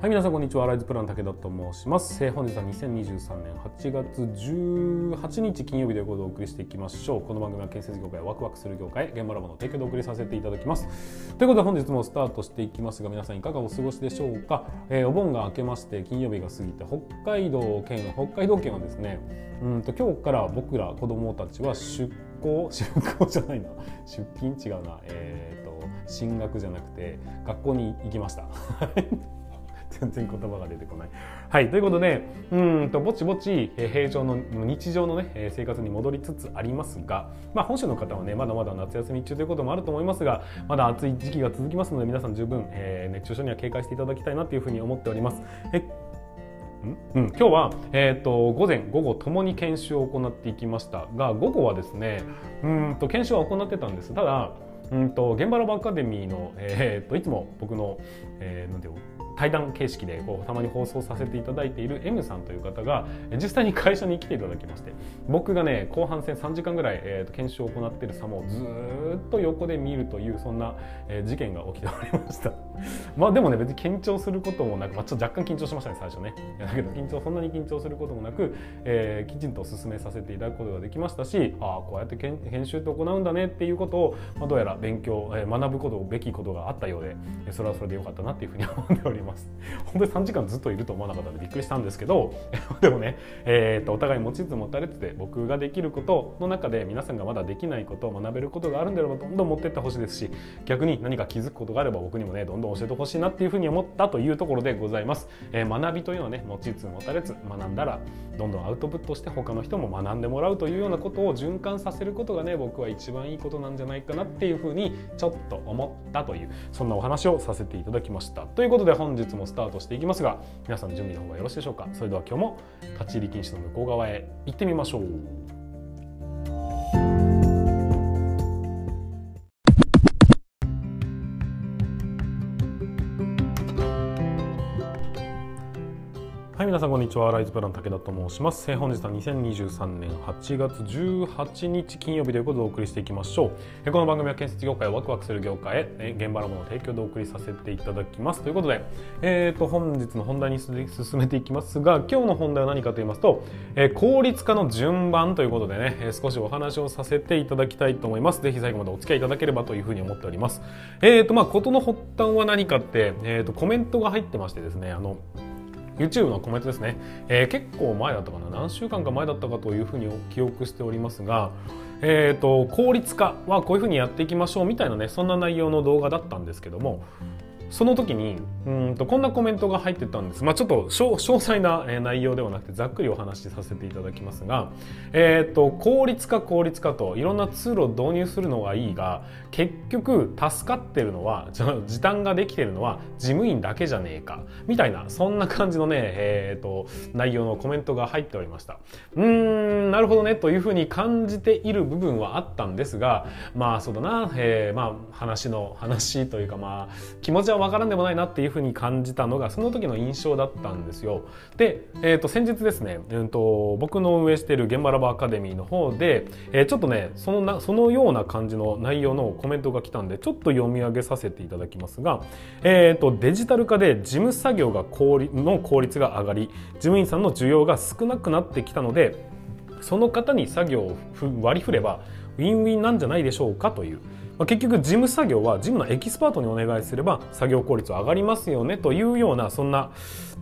はい、皆さんこんにちは。ライズプラン武田と申します。えー本日は2023年8月18日金曜日ということでお送りしていきましょう。この番組は建設業界ワクワクする業界現場ラボの提供でお送りさせていただきます。ということで本日もスタートしていきますが皆さんいかがお過ごしでしょうか？えーお盆が明けまして金曜日が過ぎて北海道県北海道県はですね、うんと今日から僕ら子供たちは出校 出校じゃないな出勤？違うなえっ、と進学じゃなくて学校に行きました。全然言葉が出てこない。はい、ということで、うんとぼちぼち平常の日常のね生活に戻りつつありますが、まあ本州の方はねまだまだ夏休み中ということもあると思いますが、まだ暑い時期が続きますので皆さん十分、えー熱中症には警戒していただきたいなというふうに思っております。えうん、今日は、えー、と午前午後ともに研修を行っていきましたが午後はですねうんと研修は行ってたんですただうんと現場ラボアカデミーの、えー、といつも僕の、えーなんていうの？対談形式でこうたまに放送させていただいている M さんという方が実際に会社に来ていただきまして僕がね後半戦3時間ぐらい、えーと研修を行っている様をずっと横で見るというそんな、え事件が起きておりました。まあでもね別に緊張することもなく、まあ、ちょっと若干緊張しましたね最初ね。だけど緊張そんなに緊張することもなく、えーきちんと進めさせていただくことができましたしああこうやって研研修って行うんだねっていうことを、まあ、どうやら勉強、えー学ぶことべきことがあったようでそれはそれでよかったなっていうふうに思っております。本当に3時間ずっといると思わなかったんでびっくりしたんですけど でもね、えーとお互い持ちつ持たれつで僕ができることの中で皆さんがまだできないことを学べることがあるんであればどんどん持ってってほしいですし逆に何か気づくことがあれば僕にもねどんどん教えてほしいなっていうふうに思ったというところでございます、えー学びというのはね持ちつ持たれつ学んだらどんどんアウトプットして他の人も学んでもらうというようなことを循環させることがね僕は一番いいことなんじゃないかなっていうふうにちょっと思ったというそんなお話をさせていただきました。ということで本日もスタートしていきますが皆さん準備の方がよろしいでしょうか？それでは今日も立ち入り禁止の向こう側へ行ってみましょう。皆さんこんにちは。ライズプラン武田と申します。本日は2023年8月18日金曜日ということでお送りしていきましょう。この番組は建設業界をワクワクする業界へ、現場のものを提供でお送りさせていただきます。ということで、えー、と本日の本題に進めていきますが、今日の本題は何かと言いますと、え効率化の順番ということでね、少しお話をさせていただきたいと思います。ぜひ最後までお付き合いいただければというふうに思っております。えー、とまあ事の発端は何かって、えー、とコメントが入ってましてですね、あの YouTube のコメントですね、えー結構前だったかな。何週間か前だったかというふうに記憶しておりますが、えー、と効率化はこういうふうにやっていきましょうみたいなねそんな内容の動画だったんですけどもその時にうんとこんなコメントが入ってたんです、まあ、ちょっと詳細な内容ではなくてざっくりお話しさせていただきますが、えー、と効率化効率化といろんなツールを導入するのがいいが結局助かってるのは時短ができてるのは事務員だけじゃねえかみたいなそんな感じのね、えー、と内容のコメントが入っておりました。うーんなるほどねというふうに感じている部分はあったんですがまあそうだな、えーまあ話の話というかまあ気持ちはわからんでもないなっていうふうに感じたのがその時の印象だったんですよ。で、えー、と先日ですね、うん、と僕の運営している現場ラボアカデミーの方で、えーちょっとねそのなそのような感じの内容のコメントが来たんでちょっと読み上げさせていただきますが、えー、とデジタル化で事務作業が効率の効率が上がり事務員さんの需要が少なくなってきたのでその方に作業を割り振ればウィンウィンなんじゃないでしょうかという、まあ、結局事務作業は事務のエキスパートにお願いすれば作業効率は上がりますよねというようなそんな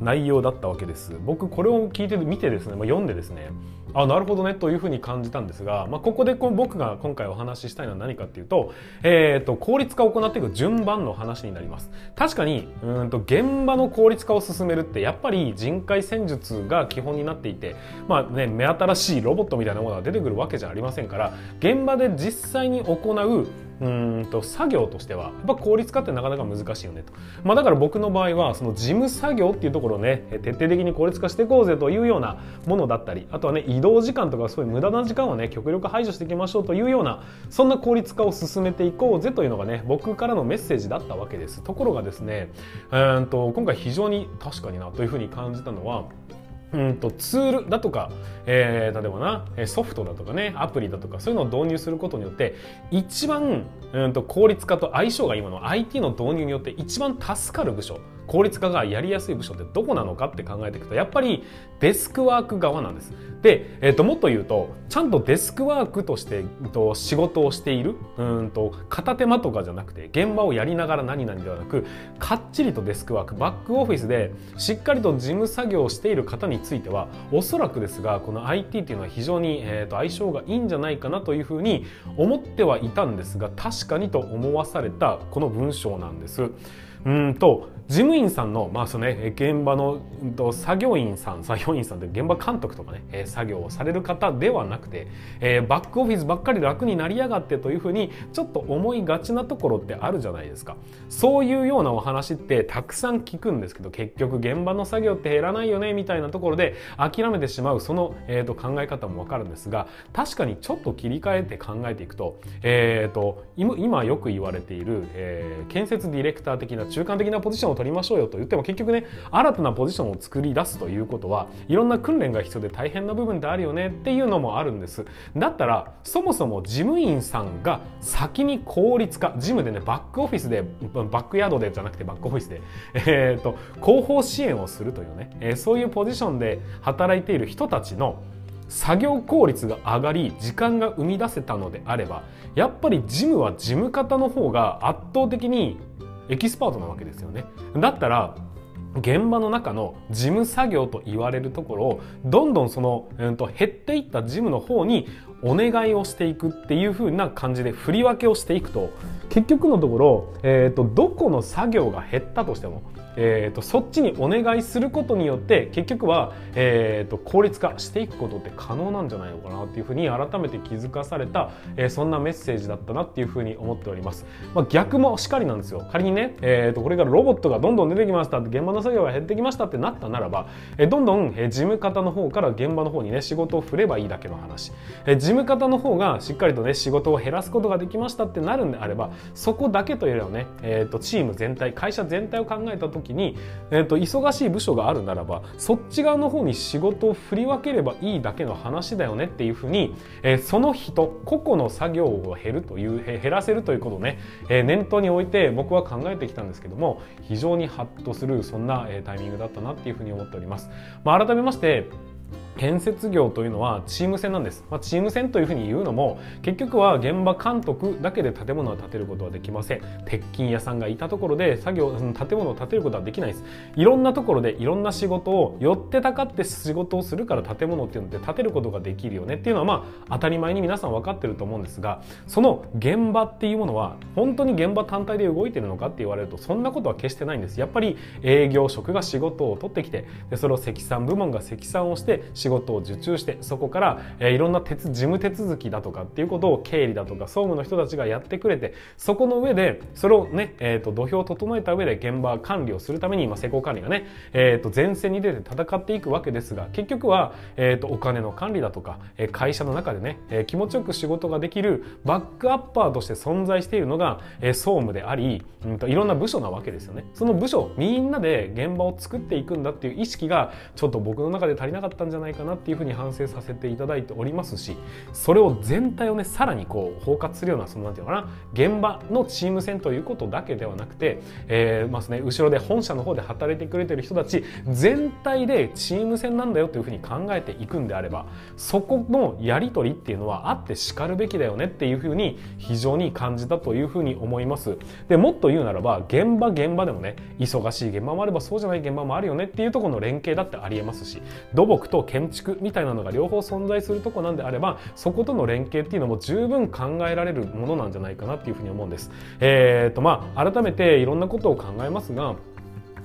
内容だったわけです。僕これを聞いて見てですね、まあ、読んでですねあなるほどねというふうに感じたんですが、まあ、ここでこ僕が今回お話ししたいのは何かっていうと,、えー、と効率化を行っていく順番の話になります。確かにうんと現場の効率化を進めるってやっぱり人海戦術が基本になっていて、まあね、目新しいロボットみたいなものが出てくるわけじゃありませんから現場で実際に行ううんと作業としてはやっぱ効率化ってなかなか難しいよねと、まあ、だから僕の場合はその事務作業っていうところをね徹底的に効率化していこうぜというようなものだったりあとはね移動時間とかそういう無駄な時間はね極力排除していきましょうというようなそんな効率化を進めていこうぜというのがね僕からのメッセージだったわけです。ところがですねうんと今回非常に確かになというふうに感じたのはうんとツールだとか、えー例えばなソフトだとかねアプリだとかそういうのを導入することによって一番うんと効率化と相性が今の IT の導入によって一番助かる部署。効率化がやりやすい部署ってどこなのかって考えていくとやっぱりデスクワーク側なんです。で、えー、ともっと言うとちゃんとデスクワークとして、えと、仕事をしているうんと片手間とかじゃなくて現場をやりながら何々ではなくかっちりとデスクワークバックオフィスでしっかりと事務作業をしている方についてはおそらくですがこの IT っていうのは非常に、えー、と相性がいいんじゃないかなというふうに思ってはいたんですが確かにと思わされたこの文章なんです。うんと事務員さんの、まあそのね、現場の、うん、と作業員さん作業員さんって現場監督とかね、えー、作業をされる方ではなくて、えー、バックオフィスばっかり楽になりやがってというふうにちょっと思いがちなところってあるじゃないですか。そういうようなお話ってたくさん聞くんですけど結局現場の作業って減らないよねみたいなところで諦めてしまうその、えー、と考え方もわかるんですが確かにちょっと切り替えて考えていくと,、えー、と今よく言われている、えー、建設ディレクター的な中間的なポジションを取りましょうよと言っても結局ね新たなポジションを作り出すということはいろんな訓練が必要で大変な部分ってあるよねっていうのもあるんです。だったらそもそも事務員さんが先に効率化事務でねバックオフィスでバックヤードでじゃなくてバックオフィスで、えーと、後方支援をするというね、えー、そういうポジションで働いている人たちの作業効率が上がり時間が生み出せたのであればやっぱり事務は事務方の方が圧倒的にエキスパートなわけですよね。だったら現場の中の事務作業と言われるところをどんどんその、えー、と減っていった事務の方にお願いをしていくっていう風な感じで振り分けをしていくと結局のところ、えー、とどこの作業が減ったとしてもえーと、そっちにお願いすることによって結局は、えーと、効率化していくことって可能なんじゃないのかなっていうふうに改めて気づかされた、えー、そんなメッセージだったなっていうふうに思っております。まあ、逆もしかりなんですよ。仮にね、えーと、これからロボットがどんどん出てきました現場の作業が減ってきましたってなったならば、えー、どんどん、事務方の方から現場の方にね仕事を振ればいいだけの話、えー、事務方の方がしっかりとね仕事を減らすことができましたってなるんであればそこだけというよりはね、えー、とチーム全体会社全体を考えた時に、えーと、忙しい部署があるならばそっち側の方に仕事を振り分ければいいだけの話だよねっていうふうに、えー、その人個々の作業を減るという減らせるということをね、えー、念頭に置いて僕は考えてきたんですけども非常にハッとするそんな、え、タイミングだったなっていうふうに思っております。まあ、改めまして建設業というのはチーム戦なんです、まあ、チーム戦というふうに言うのも結局は現場監督だけで建物を建てることはできません。鉄筋屋さんがいたところで作業建物を建てることはできないです。いろんなところでいろんな仕事を寄ってたかって仕事をするから建物っていうのって建てることができるよね。っていうのはまあ当たり前に皆さん分かってると思うんですがその現場っていうものは本当に現場単体で動いてるのかって言われるとそんなことは決してないんです。やっぱり営業職が仕事を取ってきてでそれを積算部門が積算をして仕仕事を受注してそこから、えー、いろんな事務手続きだとかっていうことを経理だとか総務の人たちがやってくれてそこの上でそれをね、えーと、土俵を整えた上で現場管理をするために今施工管理がね、えーと、前線に出て戦っていくわけですが結局は、えーと、お金の管理だとか、えー、会社の中でね、えー、気持ちよく仕事ができるバックアッパーとして存在しているのが、えー、総務であり、うんといろんな部署なわけですよね。その部署みんなで現場を作っていくんだっていう意識がちょっと僕の中で足りなかったんじゃないかなっていうふうに反省させていただいておりますしそれを全体をねさらにこう包括するようなそのなんていうのかな現場のチーム戦ということだけではなくて、えー、まあね、後ろで本社の方で働いてくれてる人たち全体でチーム戦なんだよというふうに考えていくんであればそこのやり取りっていうのはあってしかるべきだよねっていうふうに非常に感じたというふうに思います。でもっと言うならば現場現場でもね忙しい現場もあればそうじゃない現場もあるよねっていうところの連携だってありえますし土木と建築みたいなのが両方存在するとこなんであればそことの連携っていうのも十分考えられるものなんじゃないかなっていうふうに思うんです。えーとまあ、改めていろんなことを考えますが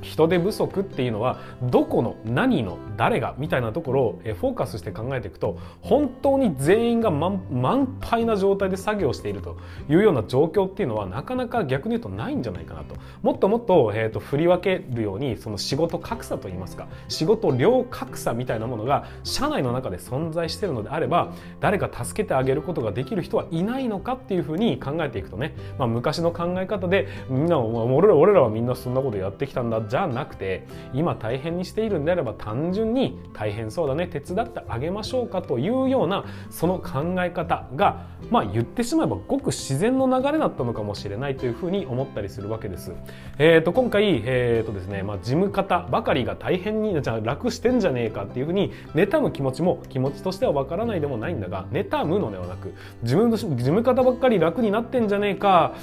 人手不足っていうのはどこの何の誰がみたいなところをフォーカスして考えていくと本当に全員が満杯な状態で作業しているというような状況っていうのはなかなか逆に言うとないんじゃないかなと。もっともっと,、えーと、振り分けるようにその仕事格差といいますか仕事量格差みたいなものが社内の中で存在してるのであれば誰か助けてあげることができる人はいないのかっていうふうに考えていくとね、まあ、昔の考え方でみんな俺ら俺らはみんなそんなことやってきたんだじゃなくて今大変にしているんであれば単純に大変そうだね手伝ってあげましょうかというようなその考え方がまあ言ってしまえばごく自然の流れだったのかもしれないというふうに思ったりするわけです。えー、と今回、えーとですねまあ、事務方ばかりが大変にじゃあ楽してんじゃねえかっていうふうに妬む気持ちも気持ちとしてはわからないでもないんだが妬むのではなく自分の事務方ばっかり楽になってんじゃねえか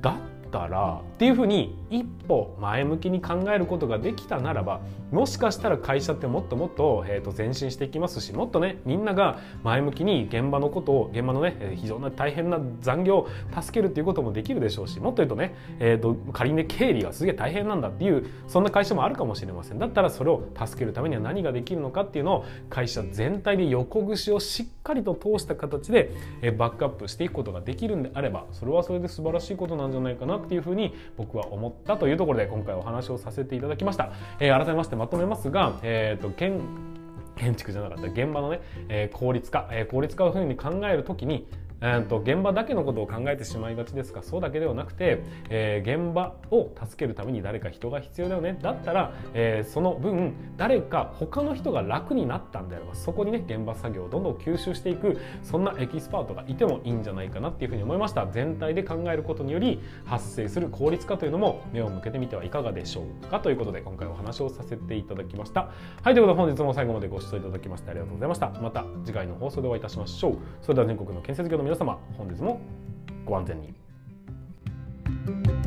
だったらっていうふうに一歩前向きに考えることができたならばもしかしたら会社ってもっともっと,、えー、と前進していきますしもっとねみんなが前向きに現場のことを現場のね非常に大変な残業を助けるっていうこともできるでしょうしもっと言うとね、えー、と仮にね経理がすげえ大変なんだっていうそんな会社もあるかもしれません。だったらそれを助けるためには何ができるのかっていうのを会社全体で横串をしっかりと通した形で、えバックアップしていくことができるんであればそれはそれで素晴らしいことなんじゃないかなっていうふうに僕は思ったというところで今回お話をさせていただきました、えー、改めましてまとめますが、えーと、建建築じゃなかった現場のね、えー、効率化、えー、効率化をふうに考えるときにえーと、現場だけのことを考えてしまいがちですがそうだけではなくて、えー、現場を助けるために誰か人が必要だよね？だったら、えー、その分誰か他の人が楽になったんであればそこにね現場作業をどんどん吸収していくそんなエキスパートがいてもいいんじゃないかなっていうふうに思いました。全体で考えることにより発生する効率化というのも目を向けてみてはいかがでしょうかということで今回お話をさせていただきました。はいということで本日も最後までご視聴いただきましてありがとうございました。また次回の放送でお会いいたしましょう。それでは全国の建設業の皆様本日もご安全に。